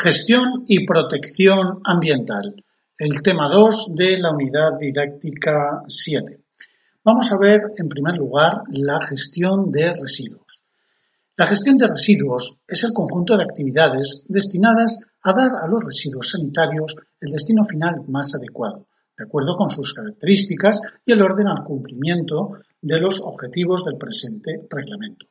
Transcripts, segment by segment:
Gestión y protección ambiental, el tema 2 de la unidad didáctica 7. Vamos a ver en primer lugar la gestión de residuos. La gestión de residuos es el conjunto de actividades destinadas a dar a los residuos sanitarios el destino final más adecuado, de acuerdo con sus características y el orden al cumplimiento de los objetivos del presente reglamento.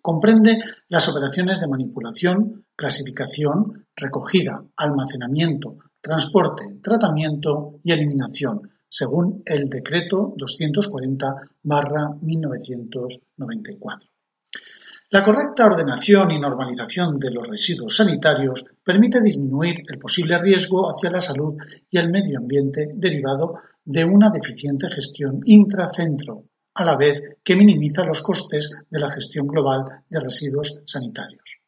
Comprende las operaciones de manipulación, clasificación, recogida, almacenamiento, transporte, tratamiento y eliminación, según el Decreto 240-1994. La correcta ordenación y normalización de los residuos sanitarios permite disminuir el posible riesgo hacia la salud y el medio ambiente derivado de una deficiente gestión intracentro a la vez que minimiza los costes de la gestión global de residuos sanitarios.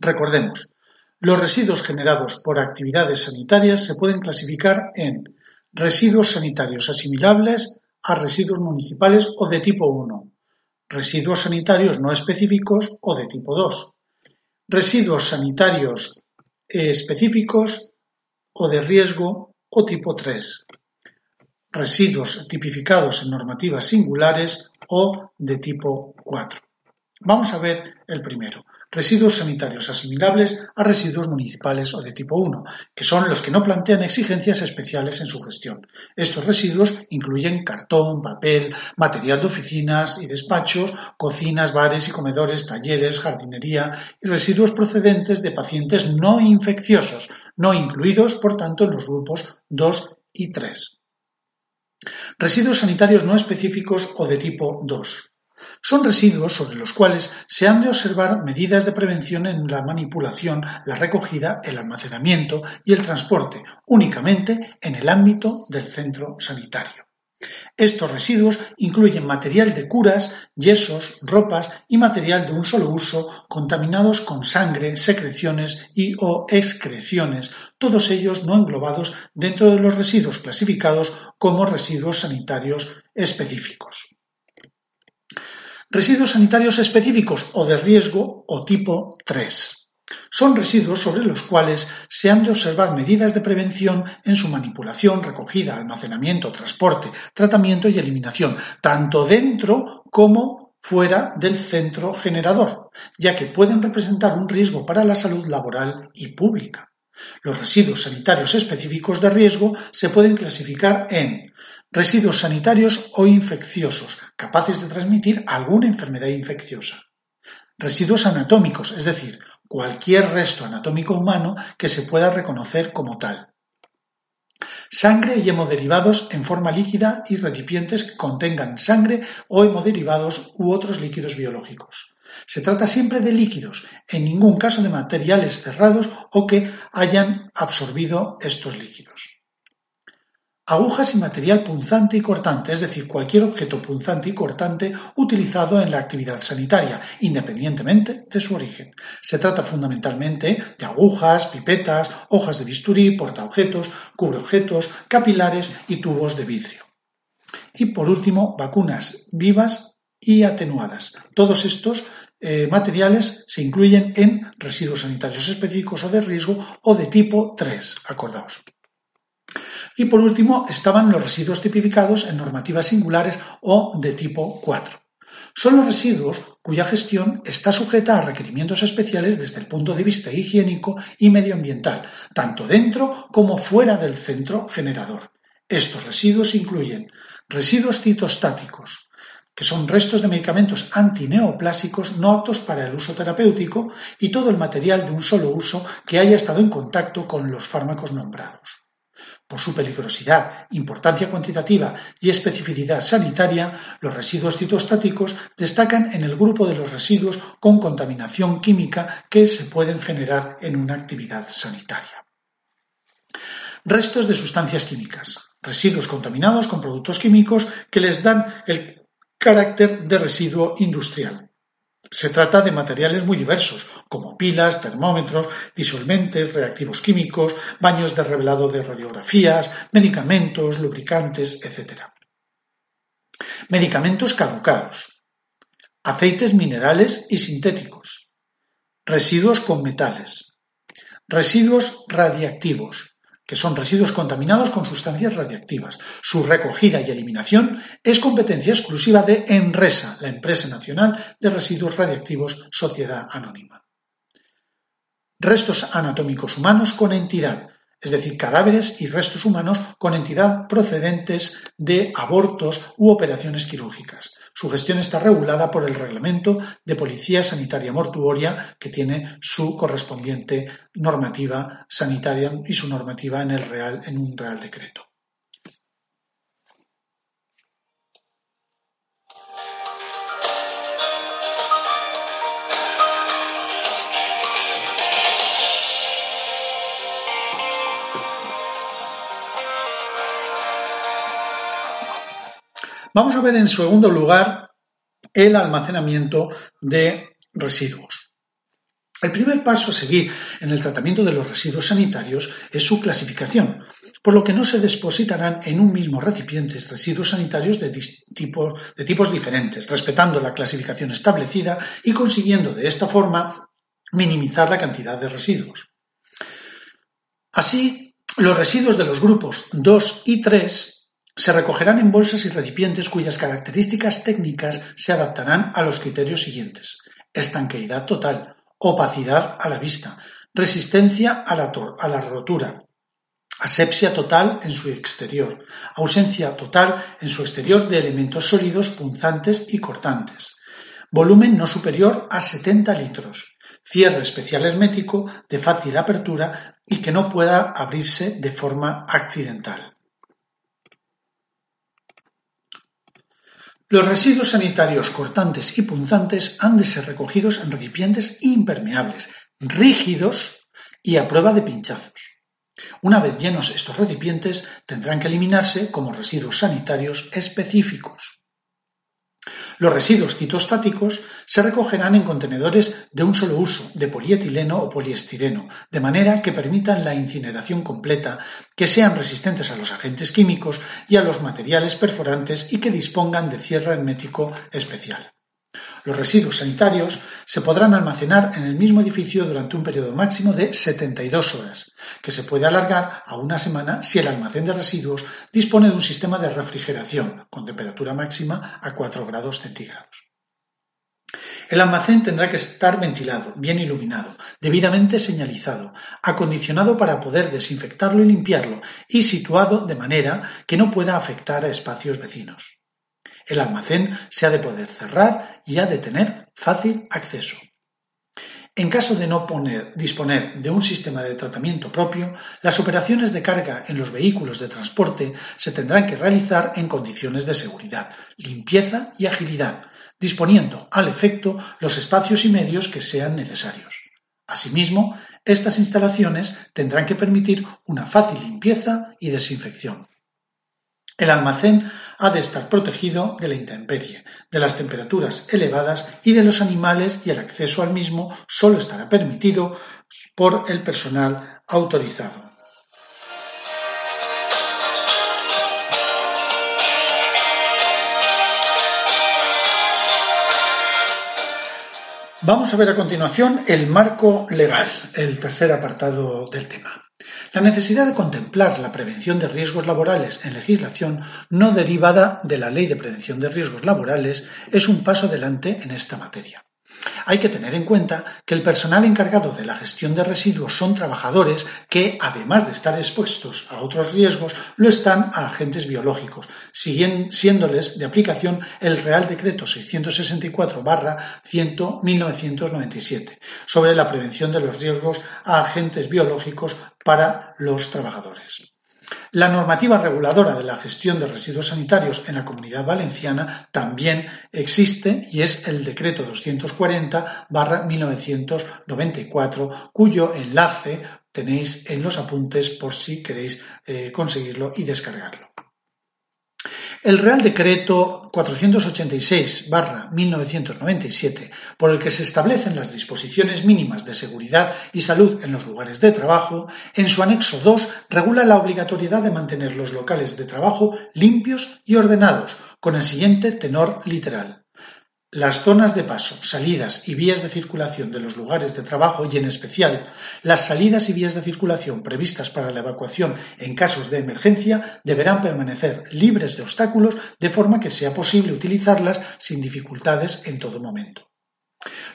Recordemos, los residuos generados por actividades sanitarias se pueden clasificar en residuos sanitarios asimilables a residuos municipales o de tipo 1, residuos sanitarios no específicos o de tipo 2, residuos sanitarios específicos o de riesgo o tipo 3, residuos tipificados en normativas singulares o de tipo 4. Vamos a ver el primero. Residuos sanitarios asimilables a residuos municipales o de tipo 1, que son los que no plantean exigencias especiales en su gestión. Estos residuos incluyen cartón, papel, material de oficinas y despachos, cocinas, bares y comedores, talleres, jardinería y residuos procedentes de pacientes no infecciosos, no incluidos, por tanto, en los grupos 2 y 3. Residuos sanitarios no específicos o de tipo 2. Son residuos sobre los cuales se han de observar medidas de prevención en la manipulación, la recogida, el almacenamiento y el transporte, únicamente en el ámbito del centro sanitario. Estos residuos incluyen material de curas, yesos, ropas y material de un solo uso contaminados con sangre, secreciones y o excreciones, todos ellos no englobados dentro de los residuos clasificados como residuos sanitarios específicos. Residuos sanitarios específicos o de riesgo o tipo 3. Son residuos sobre los cuales se han de observar medidas de prevención en su manipulación, recogida, almacenamiento, transporte, tratamiento y eliminación, tanto dentro como fuera del centro generador, ya que pueden representar un riesgo para la salud laboral y pública. Los residuos sanitarios específicos de riesgo se pueden clasificar en residuos sanitarios o infecciosos, capaces de transmitir alguna enfermedad infecciosa. Residuos anatómicos, es decir, cualquier resto anatómico humano que se pueda reconocer como tal. Sangre y hemoderivados en forma líquida y recipientes que contengan sangre o hemoderivados u otros líquidos biológicos. Se trata siempre de líquidos, en ningún caso de materiales cerrados o que hayan absorbido estos líquidos agujas y material punzante y cortante, es decir, cualquier objeto punzante y cortante utilizado en la actividad sanitaria, independientemente de su origen. Se trata fundamentalmente de agujas, pipetas, hojas de bisturí, portaobjetos, cubreobjetos, capilares y tubos de vidrio. Y por último, vacunas vivas y atenuadas. Todos estos eh, materiales se incluyen en residuos sanitarios específicos o de riesgo o de tipo 3, acordaos. Y por último estaban los residuos tipificados en normativas singulares o de tipo 4. Son los residuos cuya gestión está sujeta a requerimientos especiales desde el punto de vista higiénico y medioambiental, tanto dentro como fuera del centro generador. Estos residuos incluyen residuos citostáticos, que son restos de medicamentos antineoplásicos no aptos para el uso terapéutico y todo el material de un solo uso que haya estado en contacto con los fármacos nombrados. Por su peligrosidad, importancia cuantitativa y especificidad sanitaria, los residuos citostáticos destacan en el grupo de los residuos con contaminación química que se pueden generar en una actividad sanitaria. Restos de sustancias químicas. Residuos contaminados con productos químicos que les dan el carácter de residuo industrial. Se trata de materiales muy diversos, como pilas, termómetros, disolventes, reactivos químicos, baños de revelado de radiografías, medicamentos, lubricantes, etc. Medicamentos caducados, aceites minerales y sintéticos, residuos con metales, Residuos radiactivos, que son residuos contaminados con sustancias radiactivas. Su recogida y eliminación es competencia exclusiva de ENRESA, la empresa nacional de residuos radiactivos Sociedad Anónima. Restos anatómicos humanos con entidad, es decir, cadáveres y restos humanos con entidad procedentes de abortos u operaciones quirúrgicas. Su gestión está regulada por el Reglamento de Policía Sanitaria Mortuoria, que tiene su correspondiente normativa sanitaria y su normativa en, el real, en un Real Decreto. Vamos a ver en segundo lugar el almacenamiento de residuos. El primer paso a seguir en el tratamiento de los residuos sanitarios es su clasificación, por lo que no se depositarán en un mismo recipiente residuos sanitarios de, de tipos diferentes, respetando la clasificación establecida y consiguiendo de esta forma minimizar la cantidad de residuos. Así, los residuos de los grupos 2 y 3 se recogerán en bolsas y recipientes cuyas características técnicas se adaptarán a los criterios siguientes: estanqueidad total, opacidad a la vista, resistencia a la, rotura, asepsia total en su exterior, ausencia total en su exterior de elementos sólidos punzantes y cortantes, volumen no superior a 70 litros, cierre especial hermético de fácil apertura y que no pueda abrirse de forma accidental. Los residuos sanitarios cortantes y punzantes han de ser recogidos en recipientes impermeables, rígidos y a prueba de pinchazos. Una vez llenos estos recipientes, tendrán que eliminarse como residuos sanitarios específicos. Los residuos citostáticos se recogerán en contenedores de un solo uso, de polietileno o poliestireno, de manera que permitan la incineración completa, que sean resistentes a los agentes químicos y a los materiales perforantes y que dispongan de cierre hermético especial. Los residuos sanitarios se podrán almacenar en el mismo edificio durante un periodo máximo de 72 horas, que se puede alargar a una semana si el almacén de residuos dispone de un sistema de refrigeración con temperatura máxima a 4 grados centígrados. El almacén tendrá que estar ventilado, bien iluminado, debidamente señalizado, acondicionado para poder desinfectarlo y limpiarlo y situado de manera que no pueda afectar a espacios vecinos. El almacén se ha de poder cerrar y ha de tener fácil acceso. En caso de no disponer de un sistema de tratamiento propio, las operaciones de carga en los vehículos de transporte se tendrán que realizar en condiciones de seguridad, limpieza y agilidad, disponiendo al efecto los espacios y medios que sean necesarios. Asimismo, estas instalaciones tendrán que permitir una fácil limpieza y desinfección. El almacén ha de estar protegido de la intemperie, de las temperaturas elevadas y de los animales y el acceso al mismo solo estará permitido por el personal autorizado. Vamos a ver a continuación el marco legal, el tercer apartado del tema. La necesidad de contemplar la prevención de riesgos laborales en legislación no derivada de la Ley de Prevención de Riesgos Laborales es un paso adelante en esta materia. Hay que tener en cuenta que el personal encargado de la gestión de residuos son trabajadores que, además de estar expuestos a otros riesgos, lo están a agentes biológicos, siéndoles de aplicación el Real Decreto 664-1997 sobre la prevención de los riesgos a agentes biológicos para los trabajadores. La normativa reguladora de la gestión de residuos sanitarios en la Comunidad Valenciana también existe y es el Decreto 240-1994, cuyo enlace tenéis en los apuntes por si queréis eh, conseguirlo y descargarlo. El Real Decreto 486-1997, por el que se establecen las disposiciones mínimas de seguridad y salud en los lugares de trabajo, en su anexo 2 regula la obligatoriedad de mantener los locales de trabajo limpios y ordenados, con el siguiente tenor literal. Las zonas de paso, salidas y vías de circulación de los lugares de trabajo y en especial las salidas y vías de circulación previstas para la evacuación en casos de emergencia deberán permanecer libres de obstáculos de forma que sea posible utilizarlas sin dificultades en todo momento.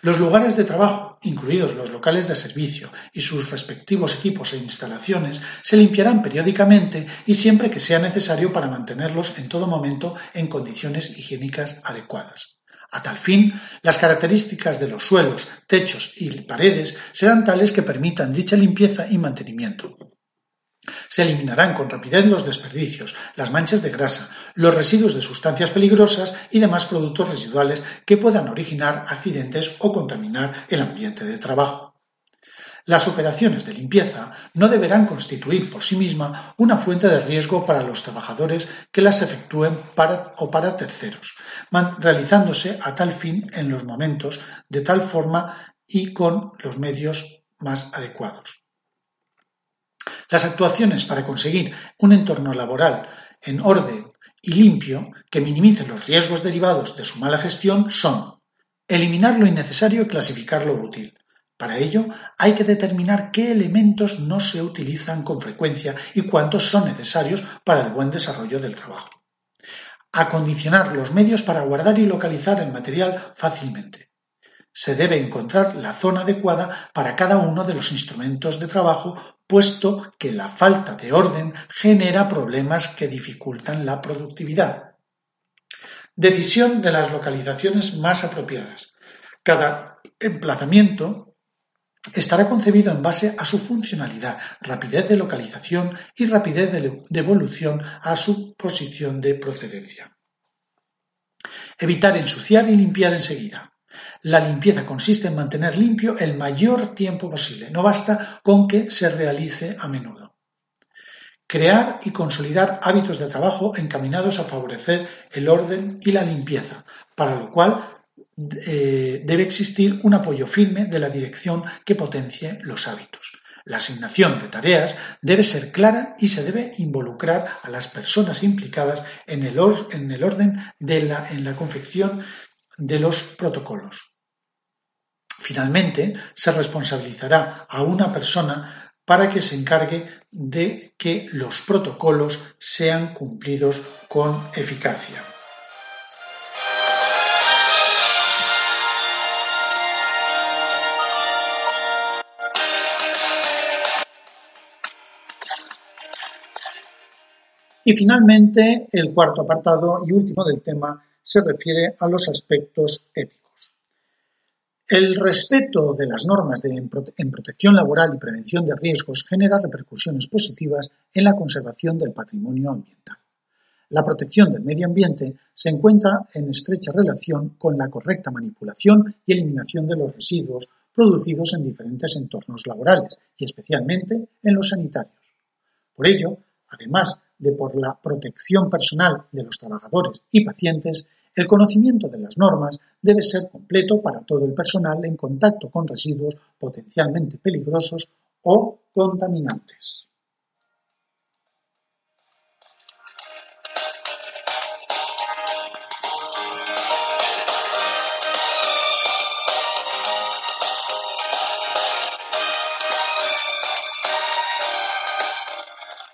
Los lugares de trabajo, incluidos los locales de servicio y sus respectivos equipos e instalaciones, se limpiarán periódicamente y siempre que sea necesario para mantenerlos en todo momento en condiciones higiénicas adecuadas. A tal fin, las características de los suelos, techos y paredes serán tales que permitan dicha limpieza y mantenimiento. Se eliminarán con rapidez los desperdicios, las manchas de grasa, los residuos de sustancias peligrosas y demás productos residuales que puedan originar accidentes o contaminar el ambiente de trabajo. Las operaciones de limpieza no deberán constituir por sí misma una fuente de riesgo para los trabajadores que las efectúen para, o para terceros, realizándose a tal fin en los momentos de tal forma y con los medios más adecuados. Las actuaciones para conseguir un entorno laboral en orden y limpio que minimice los riesgos derivados de su mala gestión son eliminar lo innecesario y clasificar lo útil, para ello hay que determinar qué elementos no se utilizan con frecuencia y cuántos son necesarios para el buen desarrollo del trabajo. Acondicionar los medios para guardar y localizar el material fácilmente. Se debe encontrar la zona adecuada para cada uno de los instrumentos de trabajo, puesto que la falta de orden genera problemas que dificultan la productividad. Decisión de las localizaciones más apropiadas. Cada emplazamiento estará concebido en base a su funcionalidad, rapidez de localización y rapidez de devolución a su posición de procedencia. Evitar ensuciar y limpiar enseguida. La limpieza consiste en mantener limpio el mayor tiempo posible, no basta con que se realice a menudo. Crear y consolidar hábitos de trabajo encaminados a favorecer el orden y la limpieza, para lo cual eh, debe existir un apoyo firme de la dirección que potencie los hábitos. La asignación de tareas debe ser clara y se debe involucrar a las personas implicadas en el, orden de en la confección de los protocolos. Finalmente, se responsabilizará a una persona para que se encargue de que los protocolos sean cumplidos con eficacia. Y finalmente, el cuarto apartado y último del tema se refiere a los aspectos éticos. El respeto de las normas en protección laboral y prevención de riesgos genera repercusiones positivas en la conservación del patrimonio ambiental. La protección del medio ambiente se encuentra en estrecha relación con la correcta manipulación y eliminación de los residuos producidos en diferentes entornos laborales y especialmente en los sanitarios. Por ello, además de por la protección personal de los trabajadores y pacientes, el conocimiento de las normas debe ser completo para todo el personal en contacto con residuos potencialmente peligrosos o contaminantes.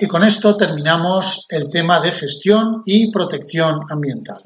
Y con esto terminamos el tema de gestión y protección ambiental.